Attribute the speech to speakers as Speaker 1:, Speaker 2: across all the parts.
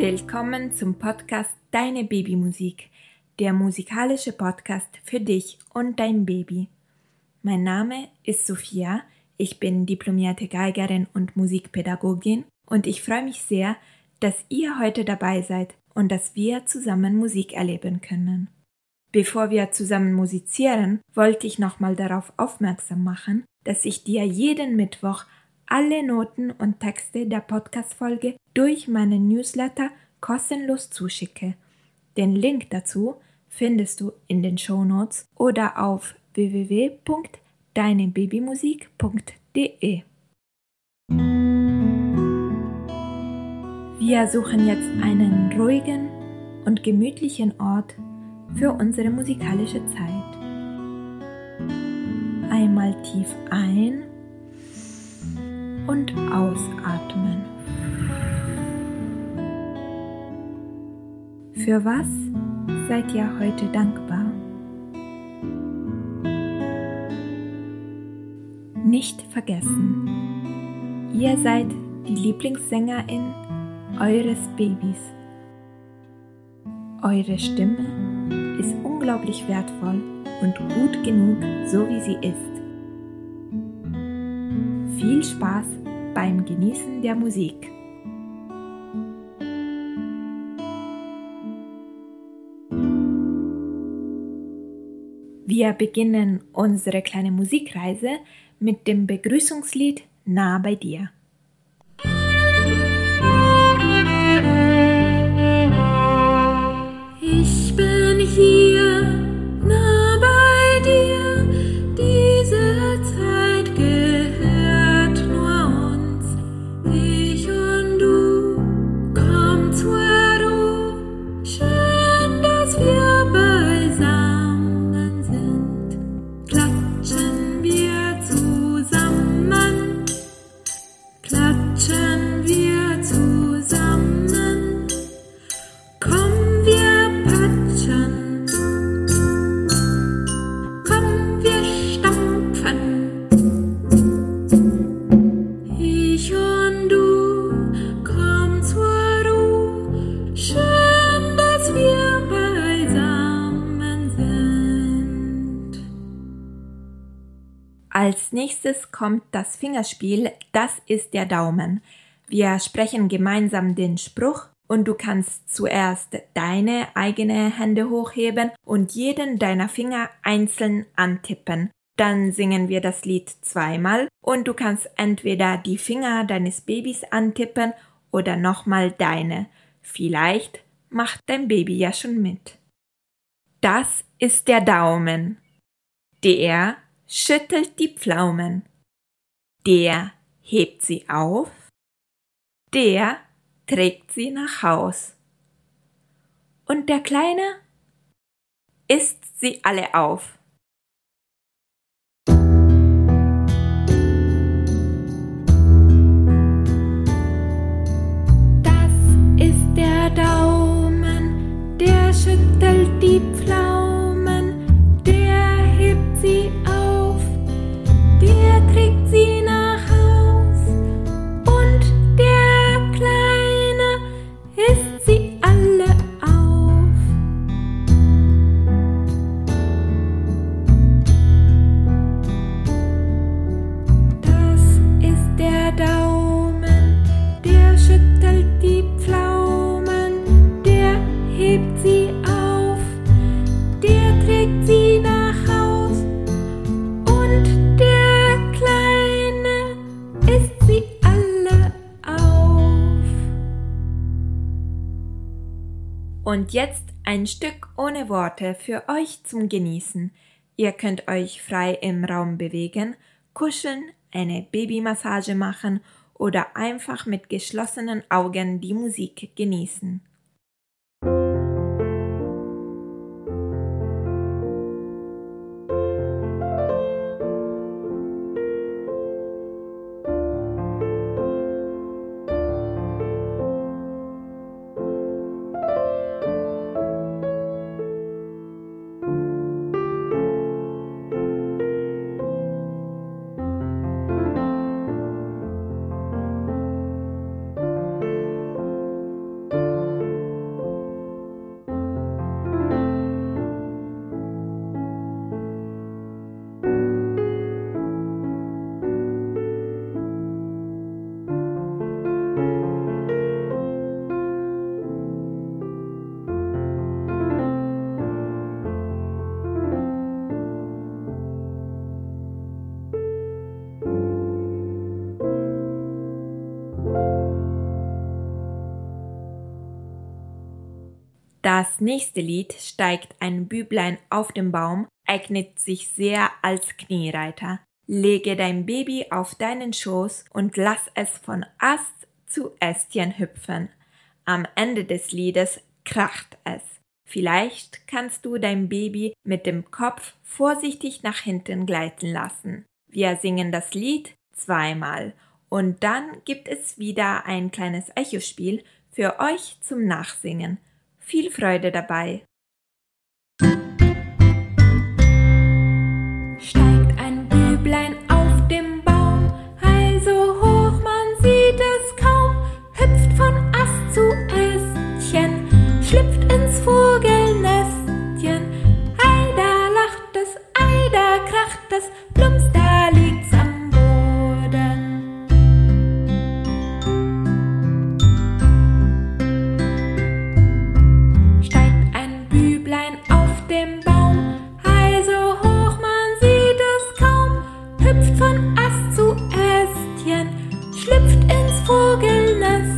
Speaker 1: Willkommen zum Podcast Deine Babymusik, der musikalische Podcast für dich und dein Baby. Mein Name ist Sophia, ich bin diplomierte Geigerin und Musikpädagogin und ich freue mich sehr, dass ihr heute dabei seid und dass wir zusammen Musik erleben können. Bevor wir zusammen musizieren, wollte ich nochmal darauf aufmerksam machen, dass ich dir jeden Mittwoch alle Noten und Texte der Podcast-Folge durch meinen Newsletter kostenlos zuschicke. Den Link dazu findest du in den Show Notes oder auf www.deinebabymusik.de. Wir suchen jetzt einen ruhigen und gemütlichen Ort für unsere musikalische Zeit. Einmal tief ein und ausatmen. Für was seid ihr heute dankbar? Nicht vergessen, ihr seid die Lieblingssängerin eures Babys. Eure Stimme ist unglaublich wertvoll und gut genug, so wie sie ist. Viel Spaß beim Genießen der Musik. Wir beginnen unsere kleine Musikreise mit dem Begrüßungslied Nah bei dir. Als nächstes kommt das Fingerspiel, das ist der Daumen. Wir sprechen gemeinsam den Spruch und du kannst zuerst deine eigene Hände hochheben und jeden deiner Finger einzeln antippen. Dann singen wir das Lied zweimal und du kannst entweder die Finger deines Babys antippen oder nochmal deine. Vielleicht macht dein Baby ja schon mit. Das ist der Daumen. Der schüttelt die Pflaumen. Der hebt sie auf, der trägt sie nach Haus. Und der Kleine isst sie alle auf. Das ist der Daumen, der schüttelt die Pflaumen. Und jetzt ein Stück ohne Worte für euch zum Genießen. Ihr könnt euch frei im Raum bewegen, kuscheln, eine Babymassage machen oder einfach mit geschlossenen Augen die Musik genießen. Das nächste Lied steigt ein Büblein auf dem Baum, eignet sich sehr als Kniereiter. Lege dein Baby auf deinen Schoß und lass es von Ast zu Ästchen hüpfen. Am Ende des Liedes kracht es. Vielleicht kannst du dein Baby mit dem Kopf vorsichtig nach hinten gleiten lassen. Wir singen das Lied zweimal und dann gibt es wieder ein kleines Echospiel für euch zum Nachsingen. Viel Freude dabei!
Speaker 2: Hüpft von Ast zu Ästchen, schlüpft ins Vogelnestchen,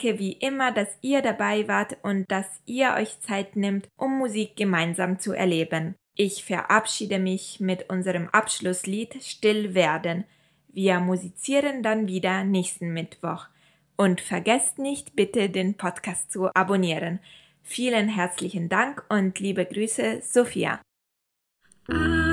Speaker 1: Danke wie immer, dass ihr dabei wart und dass ihr euch Zeit nimmt, um Musik gemeinsam zu erleben. Ich verabschiede mich mit unserem Abschlusslied Still werden. Wir musizieren dann wieder nächsten Mittwoch. Und vergesst nicht, bitte den Podcast zu abonnieren. Vielen herzlichen Dank und liebe Grüße, Sophia.
Speaker 2: Ah.